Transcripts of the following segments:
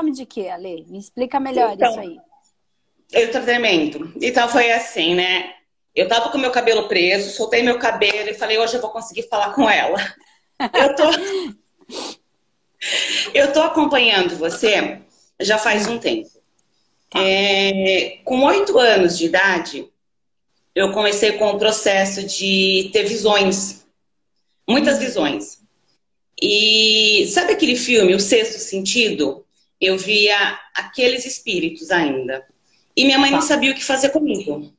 nome de quê, Ale? Me explica melhor Então, isso aí. Eu tratamento. Então foi assim, né? Eu tava com meu cabelo preso, soltei meu cabelo e falei, hoje eu vou conseguir falar com ela. Eu tô. eu tô acompanhando você já faz um tempo. É, com oito anos de idade, eu comecei com o processo de ter visões. Muitas visões. E sabe aquele filme, O Sexto Sentido? Eu via aqueles espíritos ainda. E minha mãe não sabia o que fazer comigo.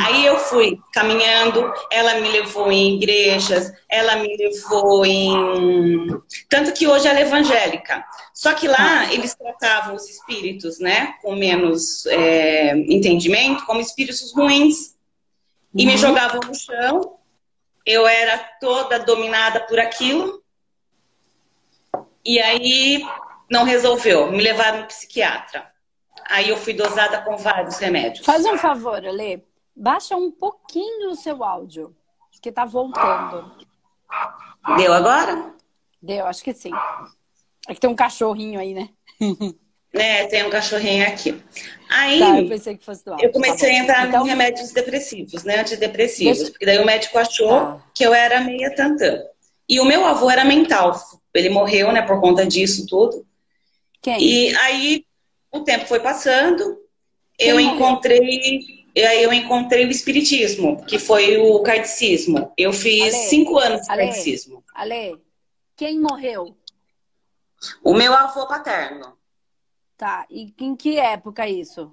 Aí eu fui caminhando, ela me levou em igrejas, ela me levou em. Tanto que hoje ela é evangélica. Só que lá eles tratavam os espíritos, né, com menos é, entendimento, como espíritos ruins. E me jogavam no chão. Eu era toda dominada por aquilo. E aí não resolveu. Me levaram no psiquiatra. Aí eu fui dosada com vários remédios. Faz um favor, Ale. Baixa um pouquinho o seu áudio, que tá voltando. Deu agora? Deu, acho que sim. É que tem um cachorrinho aí, né? É, tem um cachorrinho aqui. Aí Tá, eu pensei que fosse do áudio. eu comecei Tá a entrar Então, em remédios depressivos, né? Antidepressivos. Deixa- Porque daí o médico achou Tá. que eu era meia tantã. E o meu avô era mental. Ele morreu, né, por conta disso tudo. Quem? E aí o tempo foi passando, Quem eu encontrei, eu encontrei o espiritismo, que foi o kardecismo. Eu fiz Ale, cinco anos de Ale. Ale, quem morreu? O meu avô paterno. Tá, e em que época isso?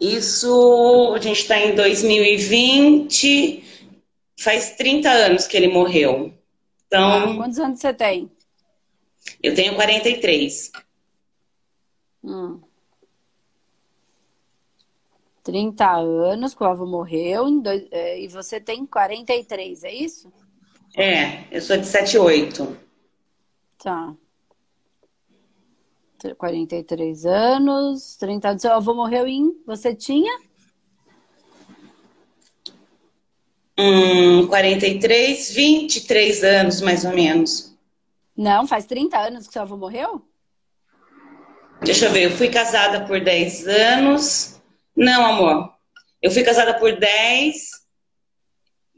Isso, a gente está em 2020, faz 30 anos que ele morreu. Ah, Então, quantos anos você tem? eu tenho 43. Hum. 30 anos que o avô morreu dois- é, e você tem 43, é isso? É, eu sou de 78. Tá. 43 anos, 30 anos. Seu avô morreu em. Você tinha? Hum, 43, 23 anos mais ou menos. Não, faz 30 anos que seu avô morreu? Deixa eu ver, eu fui casada por 10 anos. Não, amor. Eu fui casada por 10,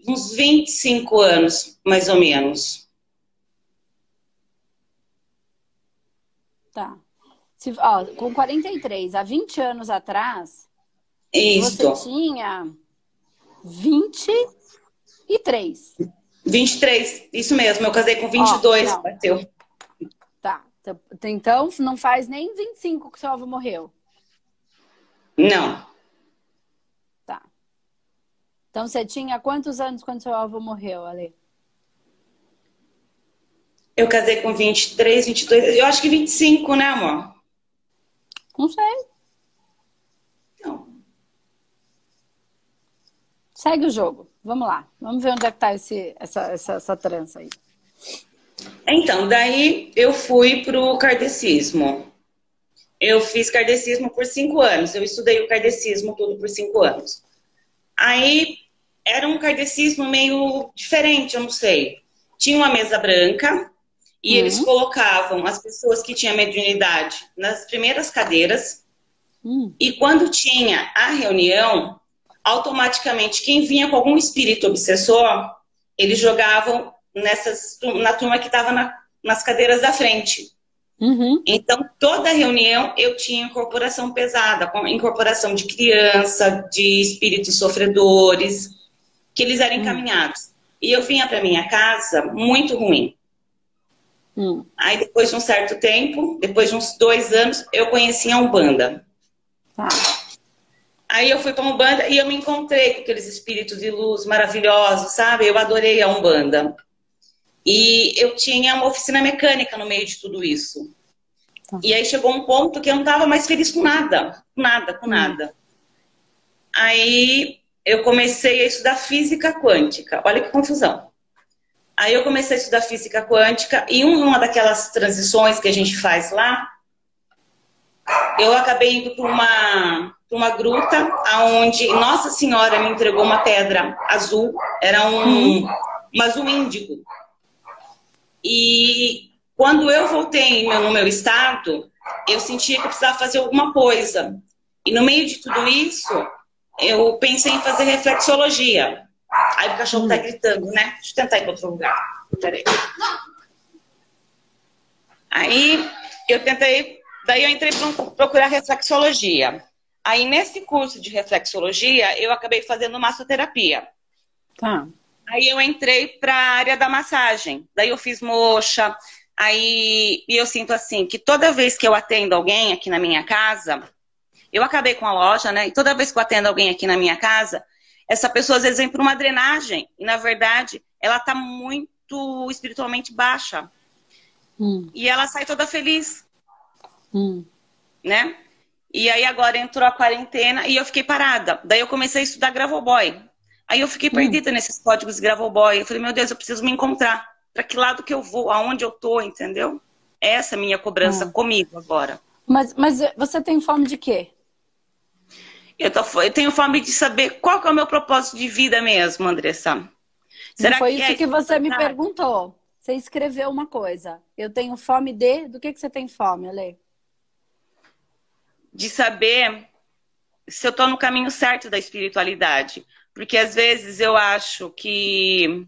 uns 25 anos, mais ou menos. Tá. Se, ó, com 43, há 20 anos atrás, Isso. você tinha 23. 23, isso mesmo. Eu casei com 22, Ó, não. bateu. Tá. Então, não faz nem 25 que seu avô morreu. Não. Tá. Então, você tinha quantos anos quando seu avô morreu, Ale? Eu casei com 23, 22, eu acho que 25, né, amor? Não sei. Não. Segue o jogo. Vamos lá. Vamos ver onde é que tá esse, essa, essa, essa trança aí. Então, daí eu fui pro kardecismo. Eu fiz kardecismo por cinco anos. Eu estudei o kardecismo tudo por cinco anos. Aí era um kardecismo meio diferente, eu não sei. Tinha uma mesa branca e Uhum. eles colocavam as pessoas que tinham mediunidade nas primeiras cadeiras. Hum. E quando tinha a reunião, automaticamente quem vinha com algum espírito obsessor, eles jogavam nessas, na turma que estava na, nas cadeiras da frente. Uhum. Então, toda reunião eu tinha incorporação pesada, com incorporação de criança, de espíritos sofredores, que eles eram encaminhados. E eu vinha para minha casa muito ruim. Hum. Aí, depois de um certo tempo, depois de uns dois anos, eu conheci a Umbanda. Tá. Aí eu fui para Umbanda e eu me encontrei com aqueles espíritos de luz maravilhosos, sabe? Eu adorei a Umbanda. E eu tinha uma oficina mecânica no meio de tudo isso. Tá. E aí chegou um ponto que eu não estava mais feliz com nada, com nada, com nada. Aí eu comecei a estudar física quântica. Olha que confusão. Aí eu comecei a estudar física quântica e uma daquelas transições que a gente faz lá, eu acabei indo para uma, pra uma gruta aonde Nossa Senhora me entregou uma pedra azul, era um, um azul índigo. E quando eu voltei no meu estado, eu sentia que eu precisava fazer alguma coisa. E no meio de tudo isso, eu pensei em fazer reflexologia. Aí o cachorro tá gritando, né? Deixa eu tentar ir para outro lugar. Peraí. Aí eu tentei, daí eu entrei para procurar reflexologia. Aí nesse curso de reflexologia, eu acabei fazendo massoterapia. Tá. Aí eu entrei para a área da massagem. Daí eu fiz moxa. Aí e eu sinto assim que toda vez que eu atendo alguém aqui na minha casa, eu acabei com a loja, né? E toda vez que eu atendo alguém aqui na minha casa, essa pessoa às vezes vem por uma drenagem e na verdade ela está muito espiritualmente baixa. Hum. E ela sai toda feliz. Hum. Né? E aí agora entrou a quarentena e eu fiquei parada. Daí eu comecei a estudar Gravoboy. Aí eu fiquei hum. perdida nesses códigos de Gravoboy. Eu falei, meu Deus, eu preciso me encontrar. Para que lado que eu vou? Aonde eu tô, entendeu? Essa é a minha cobrança hum. comigo agora. Mas, mas você tem fome de quê? Eu, tô, eu tenho fome de saber qual é o meu propósito de vida mesmo, Andressa. Será foi que isso é que você me perguntou. Você escreveu uma coisa. Eu tenho fome de. Do que, que você tem fome, Ale? De saber se eu estou no caminho certo da espiritualidade. Porque às vezes eu acho que.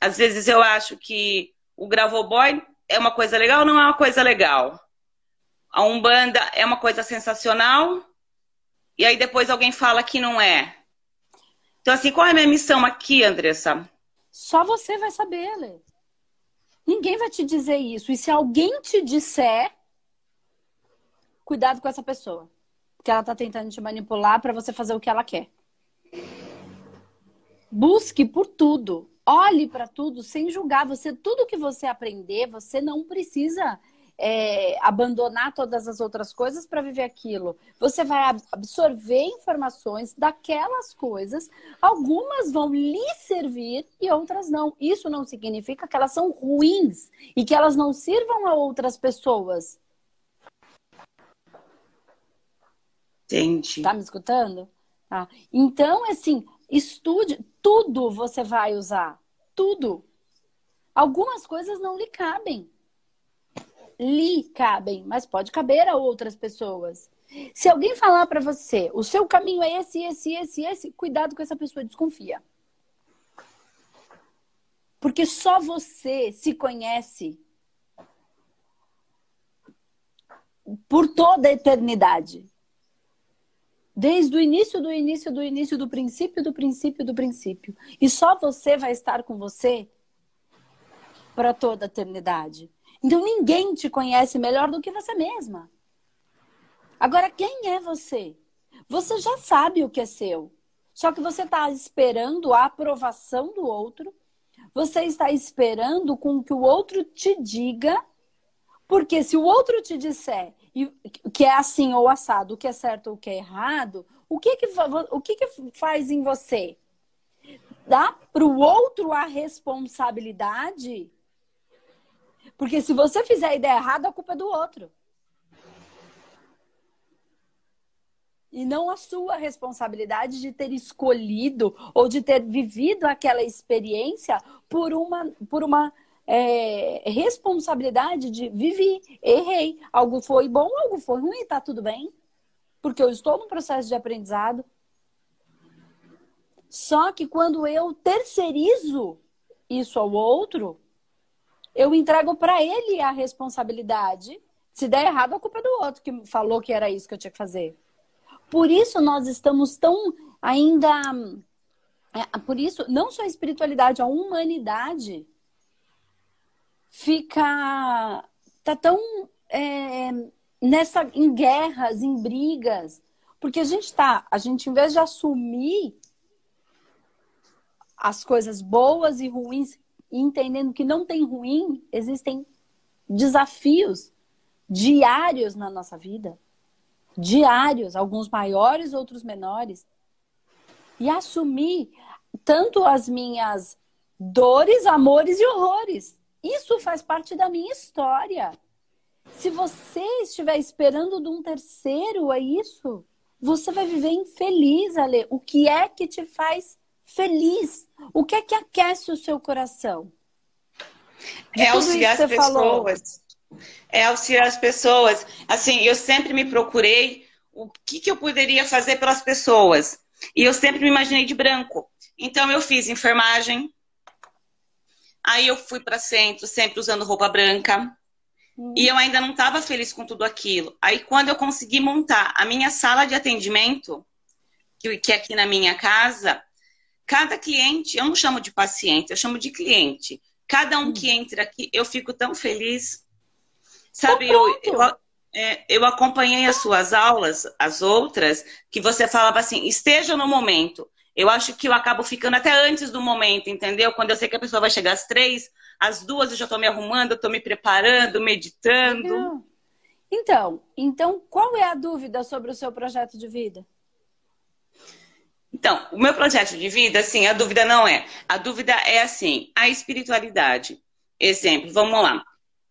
Às vezes eu acho que o Gravoboy é uma coisa legal não é uma coisa legal. A Umbanda é uma coisa sensacional e aí depois alguém fala que não é. Então, assim, qual é a minha missão aqui, Andressa? Só você vai saber, Lê. Ninguém vai te dizer isso. E se alguém te disser, cuidado com essa pessoa. Porque ela tá tentando te manipular para você fazer o que ela quer. Busque por tudo. Olhe para tudo sem julgar. Você tudo que você aprender, você não precisa é, abandonar todas as outras coisas para viver aquilo. Você vai absorver informações daquelas coisas, algumas vão lhe servir e outras não. Isso não significa que elas são ruins e que elas não sirvam a outras pessoas. Entendi. Tá me escutando? Tá. Então, assim, estude, tudo você vai usar. Tudo. Algumas coisas não lhe cabem lhe cabem, mas pode caber a outras pessoas. Se alguém falar para você, o seu caminho é esse, esse, esse, esse, cuidado com essa pessoa, desconfia. Porque só você se conhece por toda a eternidade. Desde o início do início do início do princípio do princípio do princípio. E só você vai estar com você para toda a eternidade. Então ninguém te conhece melhor do que você mesma. Agora, quem é você? Você já sabe o que é seu. Só que você está esperando a aprovação do outro. Você está esperando com que o outro te diga. Porque se o outro te disser que é assim ou assado, o que é certo ou o que é errado, o que, que, o que, que faz em você? Dá para o outro a responsabilidade porque se você fizer a ideia errada, a culpa é do outro. E não a sua responsabilidade de ter escolhido ou de ter vivido aquela experiência por uma, por uma é, responsabilidade de vivi, errei. Algo foi bom, algo foi ruim, tá tudo bem. Porque eu estou no processo de aprendizado. Só que quando eu terceirizo isso ao outro, eu entrego para ele a responsabilidade. Se der errado, a culpa é do outro que falou que era isso que eu tinha que fazer. Por isso nós estamos tão ainda. É, por isso, não só a espiritualidade, a humanidade fica. tá tão. É, nessa, em guerras, em brigas. Porque a gente tá, a gente, em vez de assumir as coisas boas e ruins entendendo que não tem ruim, existem desafios diários na nossa vida. Diários, alguns maiores, outros menores. E assumir tanto as minhas dores, amores e horrores. Isso faz parte da minha história. Se você estiver esperando de um terceiro é isso, você vai viver infeliz, Ale. O que é que te faz feliz. O que é que aquece o seu coração? De é auxiliar as pessoas. Falou. É auxiliar as pessoas. Assim, eu sempre me procurei o que, que eu poderia fazer pelas pessoas. E eu sempre me imaginei de branco. Então eu fiz enfermagem. Aí eu fui para centro, sempre usando roupa branca. Hum. E eu ainda não estava feliz com tudo aquilo. Aí quando eu consegui montar a minha sala de atendimento, que, é aqui na minha casa, cada cliente, eu não chamo de paciente, eu chamo de cliente. Cada um hum. que entra aqui, eu fico tão feliz. Sabe, eu, eu, é, eu acompanhei as suas aulas, as outras, que você falava assim, esteja no momento. Eu acho que eu acabo ficando até antes do momento, entendeu? Quando eu sei que a pessoa vai chegar às três, às duas eu já estou me arrumando, estou me preparando, meditando. Então, então, qual é a dúvida sobre o seu projeto de vida? Então, o meu projeto de vida, assim, a dúvida não é. A dúvida é assim, a espiritualidade. Exemplo, vamos lá.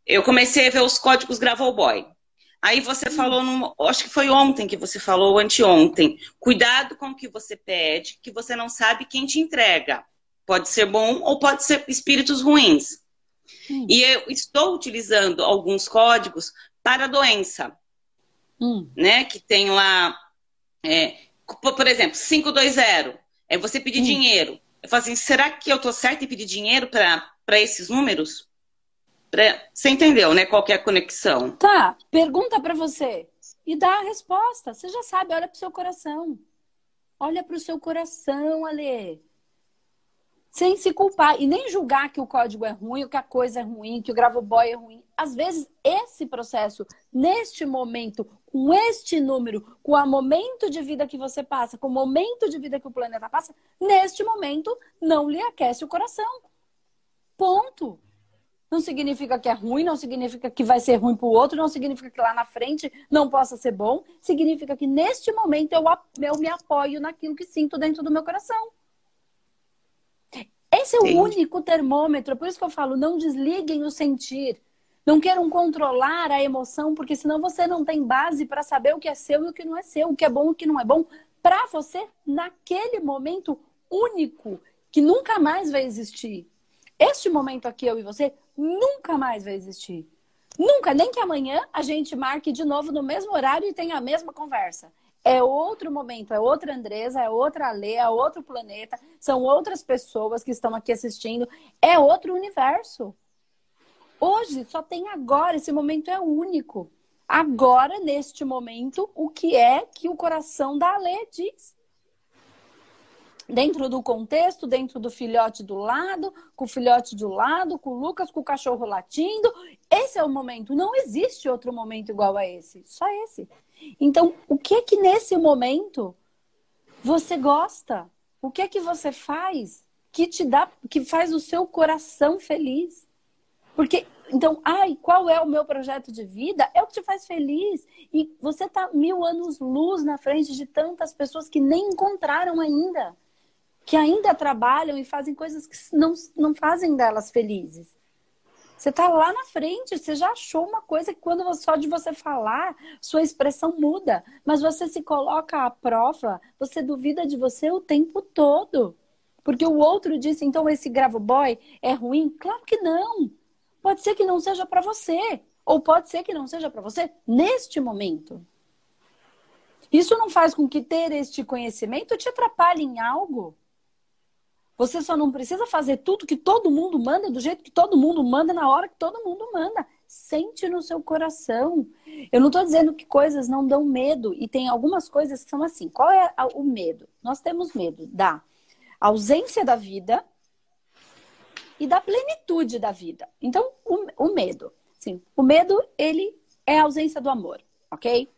Eu comecei a ver os códigos Boy. Aí você falou, num, acho que foi ontem que você falou, anteontem. Cuidado com o que você pede, que você não sabe quem te entrega. Pode ser bom ou pode ser espíritos ruins. Hum. E eu estou utilizando alguns códigos para a doença. Hum. Né? Que tem lá, é, por exemplo, 520. É você pedir hum. dinheiro. Eu falo assim, será que eu estou certo em pedir dinheiro para esses números? Você entendeu, né? Qual é a conexão? Tá, pergunta para você e dá a resposta. Você já sabe, olha pro seu coração. Olha pro seu coração, Ale. Sem se culpar e nem julgar que o código é ruim, que a coisa é ruim, que o Gravoboy é ruim. Às vezes, esse processo, neste momento, com este número, com o momento de vida que você passa, com o momento de vida que o planeta passa, neste momento, não lhe aquece o coração. Ponto. Não significa que é ruim, não significa que vai ser ruim para o outro, não significa que lá na frente não possa ser bom. Significa que neste momento eu, eu me apoio naquilo que sinto dentro do meu coração. Esse é o único termômetro. Por isso que eu falo, não desliguem o sentir. Não queiram controlar a emoção, porque senão você não tem base para saber o que é seu e o que não é seu, o que é bom e o que não é bom, para você naquele momento único que nunca mais vai existir. Este momento aqui, eu e você, nunca mais vai existir. Nunca, nem que amanhã a gente marque de novo no mesmo horário e tenha a mesma conversa. É outro momento, é outra Andresa, é outra Lê, é outro planeta, são outras pessoas que estão aqui assistindo, é outro universo. Hoje só tem agora, esse momento é único. Agora, neste momento, o que é que o coração da Lê diz? Dentro do contexto, dentro do filhote do lado, com o filhote do lado, com o Lucas, com o cachorro latindo. Esse é o momento. Não existe outro momento igual a esse. Só esse. Então, o que é que nesse momento você gosta? O que é que você faz que te dá, que faz o seu coração feliz? Porque então, ai, qual é o meu projeto de vida? É o que te faz feliz. E você tá mil anos luz na frente de tantas pessoas que nem encontraram ainda que ainda trabalham e fazem coisas que não, não fazem delas felizes. Você está lá na frente, você já achou uma coisa que quando só de você falar, sua expressão muda, mas você se coloca à prova, você duvida de você o tempo todo. Porque o outro disse, então esse gravo boy é ruim? Claro que não. Pode ser que não seja para você, ou pode ser que não seja para você neste momento. Isso não faz com que ter este conhecimento te atrapalhe em algo. Você só não precisa fazer tudo que todo mundo manda, do jeito que todo mundo manda, na hora que todo mundo manda. Sente no seu coração. Eu não estou dizendo que coisas não dão medo. E tem algumas coisas que são assim. Qual é o medo? Nós temos medo da ausência da vida e da plenitude da vida. Então, o, o medo. Sim, o medo, ele é a ausência do amor, ok?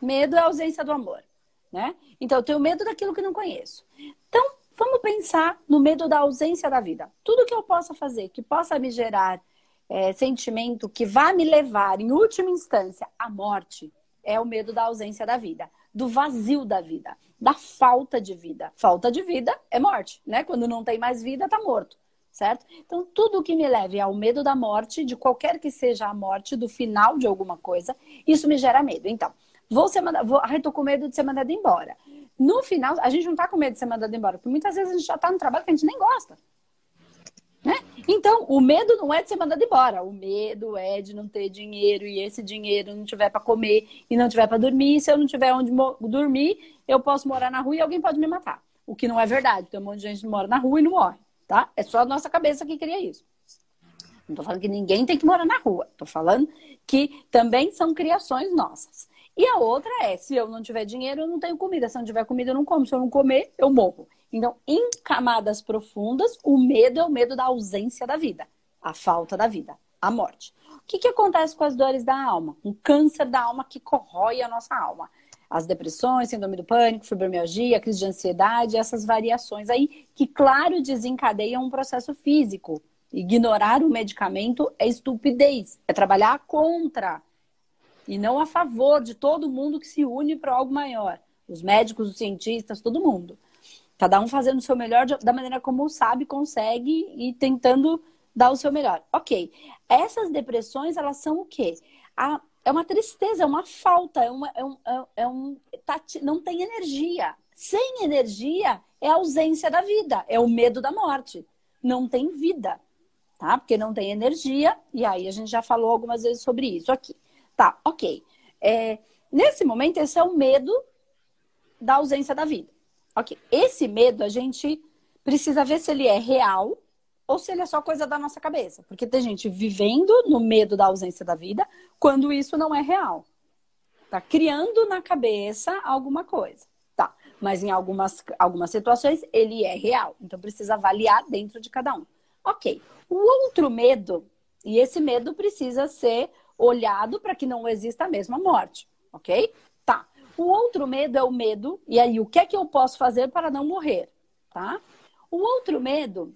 Medo é a ausência do amor, né? Então, eu tenho medo daquilo que não conheço. Então, Vamos pensar no medo da ausência da vida. Tudo que eu possa fazer que possa me gerar é, sentimento que vá me levar, em última instância, à morte, é o medo da ausência da vida, do vazio da vida, da falta de vida. Falta de vida é morte, né? Quando não tem mais vida, tá morto, certo? Então, tudo que me leve ao medo da morte, de qualquer que seja a morte, do final de alguma coisa, isso me gera medo. Então, vou ser mandado, vou, ai, tô com medo de ser mandado embora. No final, a gente não tá com medo de ser mandado embora, porque muitas vezes a gente já tá no trabalho que a gente nem gosta. Né? Então, o medo não é de ser mandado embora. O medo é de não ter dinheiro e esse dinheiro não tiver para comer e não tiver para dormir. Se eu não tiver onde dormir, eu posso morar na rua e alguém pode me matar. O que não é verdade. Tem um monte de gente que mora na rua e não morre, tá? É só a nossa cabeça que cria isso. Não tô falando que ninguém tem que morar na rua. Tô falando que também são criações nossas. E a outra é, se eu não tiver dinheiro, eu não tenho comida. Se eu não tiver comida, eu não como. Se eu não comer, eu morro. Então, em camadas profundas, o medo é o medo da ausência da vida, a falta da vida, a morte. O que, que acontece com as dores da alma? Um câncer da alma que corrói a nossa alma. As depressões, síndrome do pânico, fibromialgia, crise de ansiedade, essas variações aí que, claro, desencadeiam um processo físico. Ignorar o medicamento é estupidez, é trabalhar contra e não a favor de todo mundo que se une para algo maior. Os médicos, os cientistas, todo mundo. Cada um fazendo o seu melhor da maneira como sabe, consegue e tentando dar o seu melhor. Ok. Essas depressões, elas são o quê? A, é uma tristeza, é uma falta, é, uma, é um. É, é um tá, não tem energia. Sem energia é a ausência da vida, é o medo da morte. Não tem vida, tá? Porque não tem energia, e aí a gente já falou algumas vezes sobre isso aqui. Tá, ok. É, nesse momento, esse é o medo da ausência da vida. Ok. Esse medo a gente precisa ver se ele é real ou se ele é só coisa da nossa cabeça. Porque tem gente vivendo no medo da ausência da vida quando isso não é real. Tá criando na cabeça alguma coisa. Tá. Mas em algumas, algumas situações ele é real. Então precisa avaliar dentro de cada um. Ok. O outro medo, e esse medo precisa ser olhado para que não exista a mesma morte. Ok? O outro medo é o medo, e aí o que é que eu posso fazer para não morrer, tá? O outro medo,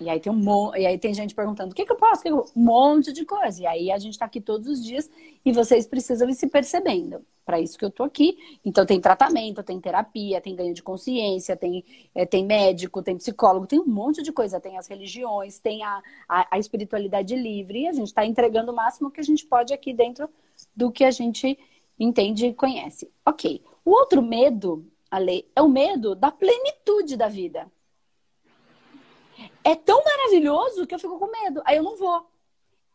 e aí tem um e aí tem gente perguntando, o que, que eu posso? Um monte de coisa. E aí a gente está aqui todos os dias e vocês precisam ir se percebendo. Para isso que eu estou aqui. Então tem tratamento, tem terapia, tem ganho de consciência, tem, é, tem médico, tem psicólogo, tem um monte de coisa. Tem as religiões, tem a, a, a espiritualidade livre. E a gente está entregando o máximo que a gente pode aqui dentro do que a gente entende e conhece. Ok. O outro medo, Ale, é o medo da plenitude da vida. É tão maravilhoso que eu fico com medo. Aí eu não vou.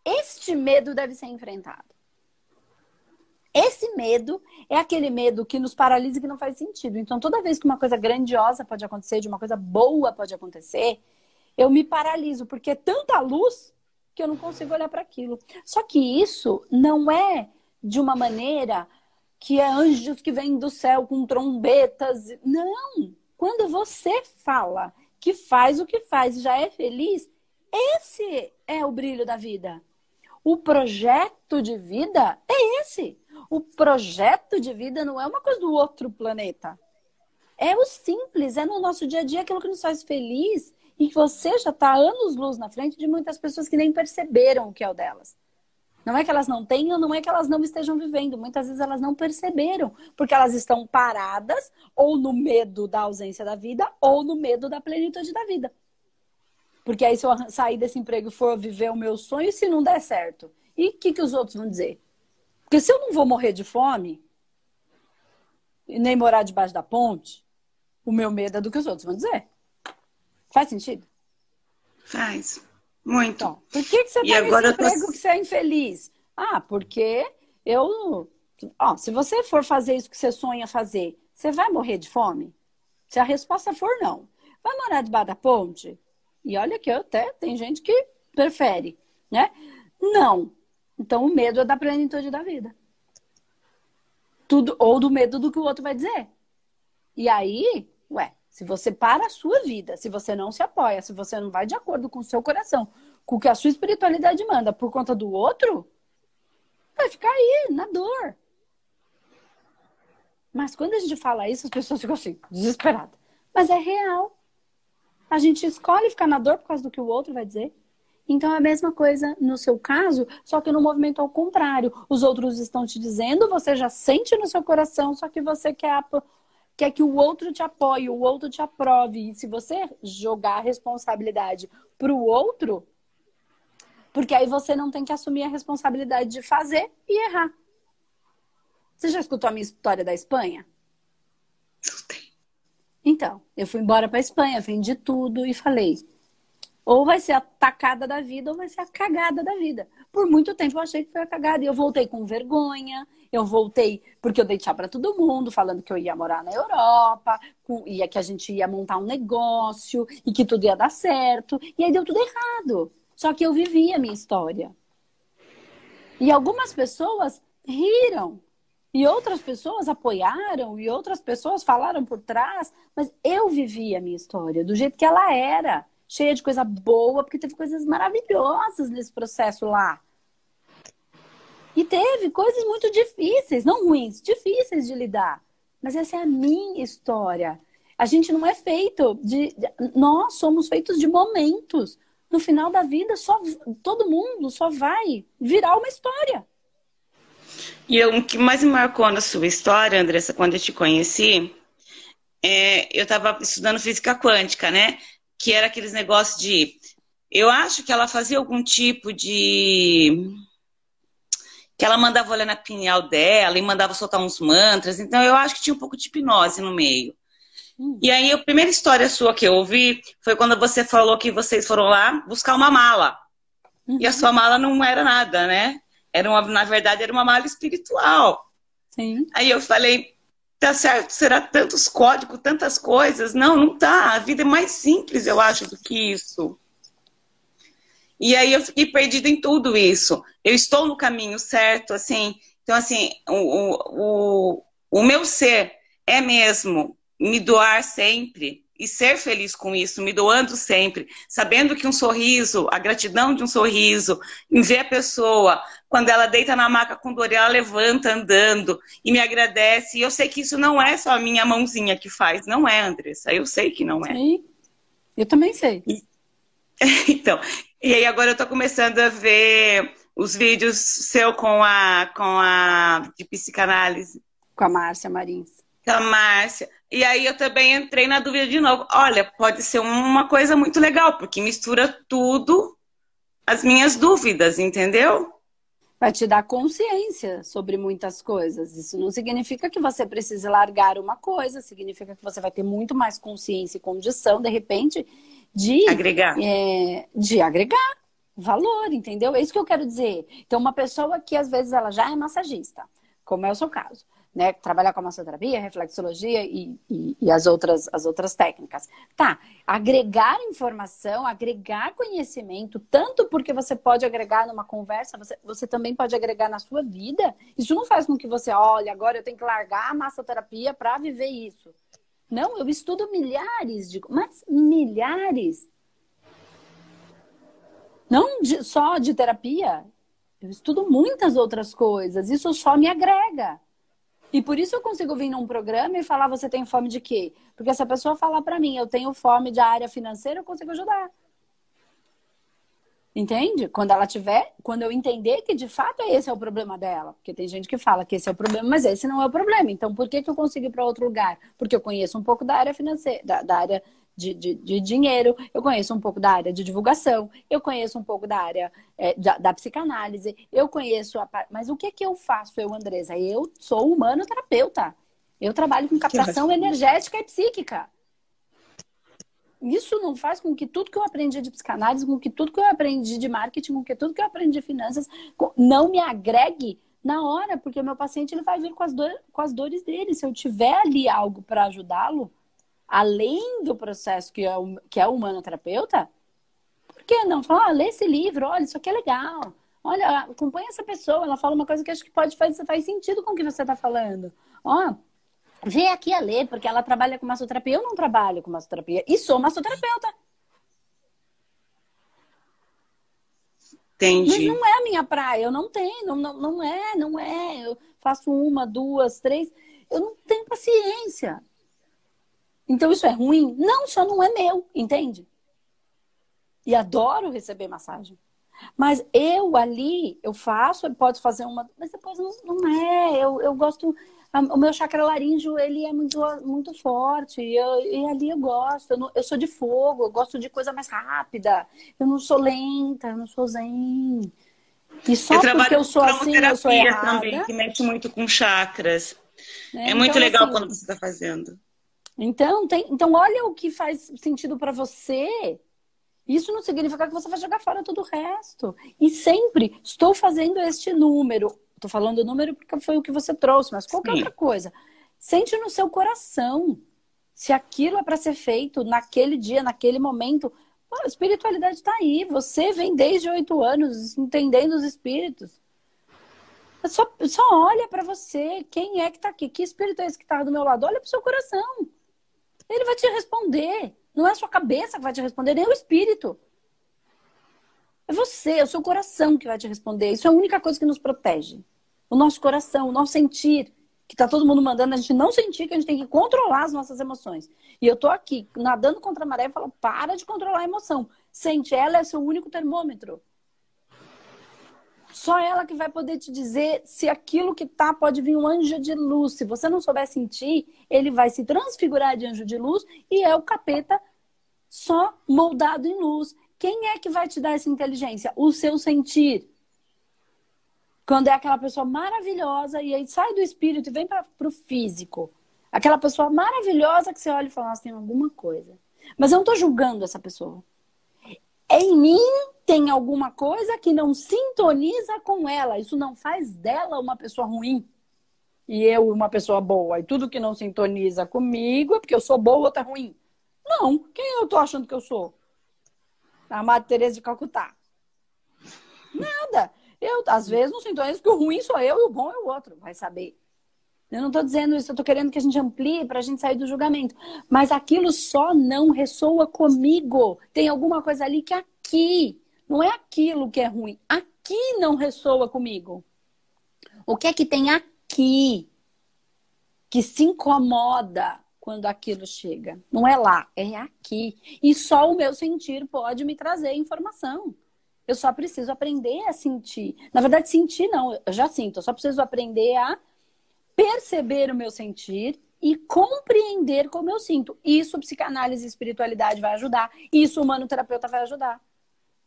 Este medo deve ser enfrentado. Esse medo é aquele medo que nos paralisa e que não faz sentido. Então, toda vez que uma coisa grandiosa pode acontecer, de uma coisa boa pode acontecer, eu me paraliso, porque é tanta luz que eu não consigo olhar para aquilo. Só que isso não é de uma maneira que é anjos que vêm do céu com trombetas. Não! Quando você fala que faz o que faz e já é feliz, esse é o brilho da vida. O projeto de vida é esse. O projeto de vida não é uma coisa do outro planeta. É o simples, é no nosso dia a dia aquilo que nos faz feliz e que você já está anos luz na frente de muitas pessoas que nem perceberam o que é o delas. Não é que elas não tenham, não é que elas não estejam vivendo. Muitas vezes elas não perceberam, porque elas estão paradas ou no medo da ausência da vida ou no medo da plenitude da vida. Porque aí se eu sair desse emprego e for viver o meu sonho, se não der certo, e o que, que os outros vão dizer? Porque se eu não vou morrer de fome e nem morar debaixo da ponte, o meu medo é do que os outros vão dizer. Faz sentido? Faz. Muito. Então, por que, que você está nesse emprego tô... que você é infeliz? Ah, porque eu. Ó, se você for fazer isso que você sonha fazer, você vai morrer de fome? Se a resposta for não. Vai morar debaixo da ponte? E olha que eu até tem gente que prefere, né? Não. Então o medo é da plenitude da vida. Tudo, ou do medo do que o outro vai dizer. E aí, ué, se você para a sua vida, se você não se apoia, se você não vai de acordo com o seu coração, com o que a sua espiritualidade manda por conta do outro, vai ficar aí, na dor. Mas quando a gente fala isso, as pessoas ficam assim, desesperadas. Mas é real. A gente escolhe ficar na dor por causa do que o outro vai dizer. Então é a mesma coisa no seu caso, só que no movimento ao contrário. Os outros estão te dizendo, você já sente no seu coração, só que você quer quer que o outro te apoie, o outro te aprove. E se você jogar a responsabilidade para o outro, porque aí você não tem que assumir a responsabilidade de fazer e errar. Você já escutou a minha história da Espanha? Então, eu fui embora para a Espanha, vendi tudo e falei: Ou vai ser a tacada da vida, ou vai ser a cagada da vida. Por muito tempo eu achei que foi a cagada. E eu voltei com vergonha, eu voltei porque eu dei tchau para todo mundo, falando que eu ia morar na Europa, e que a gente ia montar um negócio, e que tudo ia dar certo. E aí deu tudo errado. Só que eu vivi a minha história. E algumas pessoas riram. E outras pessoas apoiaram, e outras pessoas falaram por trás, mas eu vivi a minha história do jeito que ela era cheia de coisa boa, porque teve coisas maravilhosas nesse processo lá. E teve coisas muito difíceis, não ruins, difíceis de lidar. Mas essa é a minha história. A gente não é feito de. Nós somos feitos de momentos. No final da vida, só todo mundo só vai virar uma história. E o que mais me marcou na sua história, Andressa, quando eu te conheci, é, eu estava estudando física quântica, né? Que era aqueles negócios de. Eu acho que ela fazia algum tipo de. Que ela mandava olhar na pineal dela e mandava soltar uns mantras. Então eu acho que tinha um pouco de hipnose no meio. Hum. E aí a primeira história sua que eu ouvi foi quando você falou que vocês foram lá buscar uma mala. Uhum. E a sua mala não era nada, né? Era uma, na verdade, era uma mala espiritual. Sim. Aí eu falei, tá certo, será tantos códigos, tantas coisas. Não, não tá. A vida é mais simples, eu acho, do que isso. E aí eu fiquei perdida em tudo isso. Eu estou no caminho certo, assim. Então, assim, o, o, o meu ser é mesmo me doar sempre e ser feliz com isso, me doando sempre, sabendo que um sorriso, a gratidão de um sorriso, em ver a pessoa, quando ela deita na maca com dor, ela levanta andando e me agradece. E eu sei que isso não é só a minha mãozinha que faz, não é, Andressa. Eu sei que não é. Sim. Eu também sei. E... então, e aí agora eu tô começando a ver os vídeos seu com a com a de psicanálise. Com a Márcia Marins. Com a Márcia. E aí eu também entrei na dúvida de novo. Olha, pode ser uma coisa muito legal, porque mistura tudo as minhas dúvidas, entendeu? Vai te dar consciência sobre muitas coisas. Isso não significa que você precise largar uma coisa, significa que você vai ter muito mais consciência e condição, de repente, de agregar. É, de agregar valor, entendeu? É isso que eu quero dizer. Então, uma pessoa que às vezes ela já é massagista, como é o seu caso né, trabalhar com a massoterapia, reflexologia e, e, e, as, outras, as outras técnicas. Tá, agregar informação, agregar conhecimento, tanto porque você pode agregar numa conversa, você, você também pode agregar na sua vida. Isso não faz com que você, olha, agora eu tenho que largar a massoterapia para viver isso. Não, eu estudo milhares de, mas milhares. Não de, só de terapia. Eu estudo muitas outras coisas. Isso só me agrega. E por isso eu consigo vir num programa e falar, você tem fome de quê? Porque se a pessoa falar para mim, eu tenho fome de área financeira, eu consigo ajudar. Entende? Quando ela tiver, quando eu entender que de fato esse é o problema dela. Porque tem gente que fala que esse é o problema, mas esse não é o problema. Então, por que, que eu consigo ir para outro lugar? Porque eu conheço um pouco da área financeira, da, da área de, de, de, dinheiro, eu conheço um pouco da área de divulgação, eu conheço um pouco da área é, da, da, psicanálise, eu conheço a. Mas o que que eu faço, eu, Andresa? Eu sou humano terapeuta. Eu trabalho com captação energética e psíquica. Isso não faz com que tudo que eu aprendi de psicanálise, com que tudo que eu aprendi de marketing, com que tudo que eu aprendi de finanças, não me agregue na hora, porque o meu paciente ele vai vir com as, do, com as dores dele. Se eu tiver ali algo para ajudá-lo, além do processo que é o, que é o humanoterapeuta, por que não? Falar, ah, lê esse livro, olha, isso aqui é legal. Olha, acompanha essa pessoa, ela fala uma coisa que acho que pode fazer faz sentido com o que você está falando. Ó, vem aqui a ler, porque ela trabalha com massoterapia. Eu não trabalho com massoterapia e sou massoterapeuta. Entendi. Mas não é a minha praia, eu não tenho, não, não, não é, não é. Eu faço uma, duas, três. Eu não tenho paciência. Então isso é ruim? Não, só não é meu, entende? E adoro receber massagem. Mas eu ali, eu faço, eu posso fazer uma, mas depois não, não é. Eu, eu gosto. O meu chakra laríngeo, ele é muito, muito forte. E, eu, e ali eu gosto. Eu, não, eu, sou de fogo, eu gosto de coisa mais rápida. Eu não sou lenta, eu não sou zen. E só eu porque eu sou assim, eu sou errada. também, que mexe muito com chakras. É, é muito então, legal assim, quando você está fazendo. Então, tem, então olha o que faz sentido para você Isso não significa que você vai jogar fora todo o resto. E sempre estou fazendo este número. Estou falando o número porque foi o que você trouxe, mas qualquer Sim. outra coisa. Sente no seu coração. Se aquilo é para ser feito naquele dia, naquele momento, a espiritualidade está aí. Você vem desde oito anos entendendo os espíritos. Só, só olha para você. Quem é que está aqui? Que espírito é esse que está do meu lado? Olha para o seu coração. Ele vai te responder. Não é a sua cabeça que vai te responder, nem o espírito. É você, é o seu coração que vai te responder. Isso é a única coisa que nos protege. O nosso coração, o nosso sentir. Que tá todo mundo mandando a gente não sentir que a gente tem que controlar as nossas emoções. E eu tô aqui nadando contra a maré e falo: para de controlar a emoção. Sente, ela é seu único termômetro. Só ela que vai poder te dizer se aquilo que tá pode vir um anjo de luz. Se você não souber sentir, ele vai se transfigurar de anjo de luz e é o capeta só moldado em luz. Quem é que vai te dar essa inteligência? O seu sentir. Quando é aquela pessoa maravilhosa e aí sai do espírito e vem para o físico. Aquela pessoa maravilhosa que você olha e fala, nossa, tem alguma coisa. Mas eu não estou julgando essa pessoa. Em mim tem alguma coisa que não sintoniza com ela. Isso não faz dela uma pessoa ruim. E eu uma pessoa boa. E tudo que não sintoniza comigo é porque eu sou boa ou outra ruim. Não. Quem eu tô achando que eu sou? A Madre Teresa de Calcutá. Nada. Eu, às vezes, não sintonizo que o ruim sou eu e o bom é o outro. Vai saber. Eu não estou dizendo isso, eu estou querendo que a gente amplie para a gente sair do julgamento. Mas aquilo só não ressoa comigo. Tem alguma coisa ali que aqui, não é aquilo que é ruim, aqui não ressoa comigo. O que é que tem aqui que se incomoda quando aquilo chega? Não é lá, é aqui. E só o meu sentir pode me trazer informação. Eu só preciso aprender a sentir. Na verdade, sentir não, eu já sinto, eu só preciso aprender a perceber o meu sentir e compreender como eu sinto. Isso psicanálise e espiritualidade vai ajudar. Isso o terapeuta vai ajudar.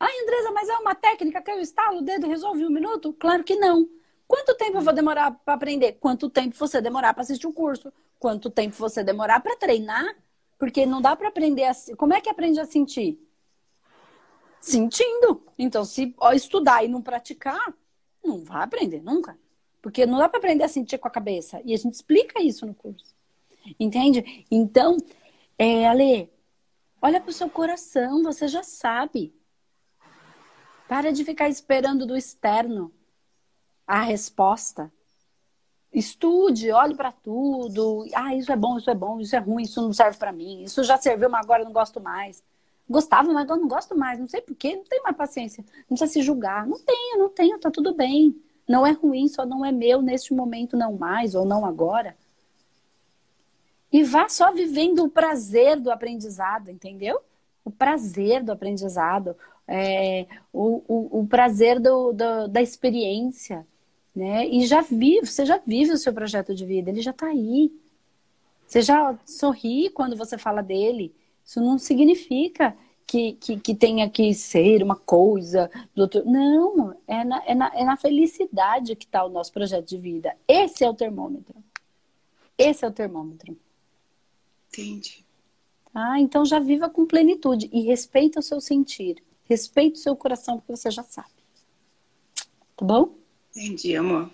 Ah, Andresa, mas é uma técnica que eu estalo o dedo e resolve um minuto? Claro que não. Quanto tempo eu vou demorar para aprender? Quanto tempo você demorar para assistir o um curso? Quanto tempo você demorar para treinar? Porque não dá para aprender assim. Como é que aprende a sentir? Sentindo. Então, se estudar e não praticar, não vai aprender nunca. Porque não dá para aprender a sentir com a cabeça. E a gente explica isso no curso. Entende? Então, é, Ale, olha para o seu coração, você já sabe. Para de ficar esperando do externo a resposta. Estude, olhe para tudo. Ah, isso é bom, isso é bom, isso é ruim, isso não serve para mim. Isso já serviu, mas agora eu não gosto mais. Gostava, mas agora não gosto mais. Não sei porquê, não tenho mais paciência. Não precisa se julgar. Não tenho, não tenho, tá tudo bem. Não é ruim, só não é meu neste momento, não mais, ou não agora. E vá só vivendo o prazer do aprendizado, entendeu? O prazer do aprendizado, é, o, o, o, prazer do, do, da experiência. Né? E já vive, você já vive o seu projeto de vida, ele já está aí. Você já sorri quando você fala dele. Isso não significa que, que, que tenha que ser uma coisa do outro. Não, é na, é na, é na felicidade que está o nosso projeto de vida. Esse é o termômetro. Esse é o termômetro. Entendi. Ah, então já viva com plenitude e respeita o seu sentir. Respeita o seu coração, porque você já sabe. Tá bom? Entendi, amor.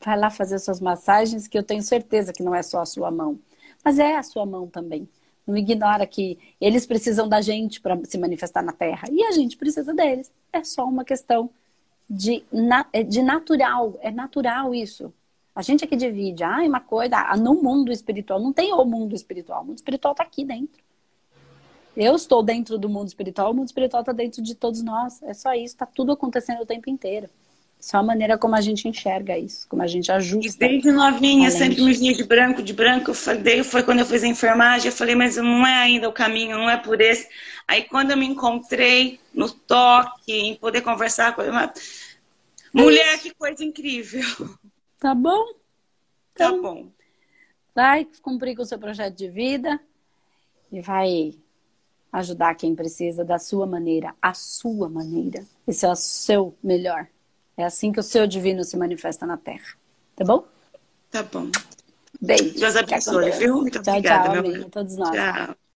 Vai lá fazer suas massagens, que eu tenho certeza que não é só a sua mão. Mas é a sua mão também. Não ignora que eles precisam da gente para se manifestar na Terra e a gente precisa deles. É só uma questão de, é de natural. É natural isso. A gente é que divide. Ah, uma coisa. Ah, no mundo espiritual. Não tem o mundo espiritual. O mundo espiritual está aqui dentro. Eu estou dentro do mundo espiritual. O mundo espiritual está dentro de todos nós. É só isso. Está tudo acontecendo o tempo inteiro. Só a maneira como a gente enxerga isso, como a gente ajusta. E desde novinha, sempre me vinha de branco, de branco. Eu falei, foi quando eu fiz a enfermagem, eu falei, mas não é ainda o caminho, não é por esse. Aí quando eu me encontrei no toque, em poder conversar com ela, mulher, que coisa incrível. Tá bom? Tá então, tá bom. Vai cumprir com o seu projeto de vida e vai ajudar quem precisa da sua maneira, a sua maneira. Esse é o seu melhor. É assim que o seu divino se manifesta na Terra. Tá bom? Tá bom. Beijo. Deus abençoe, viu? Muito tchau, obrigada, tchau, amiga. Todos nós. Tchau.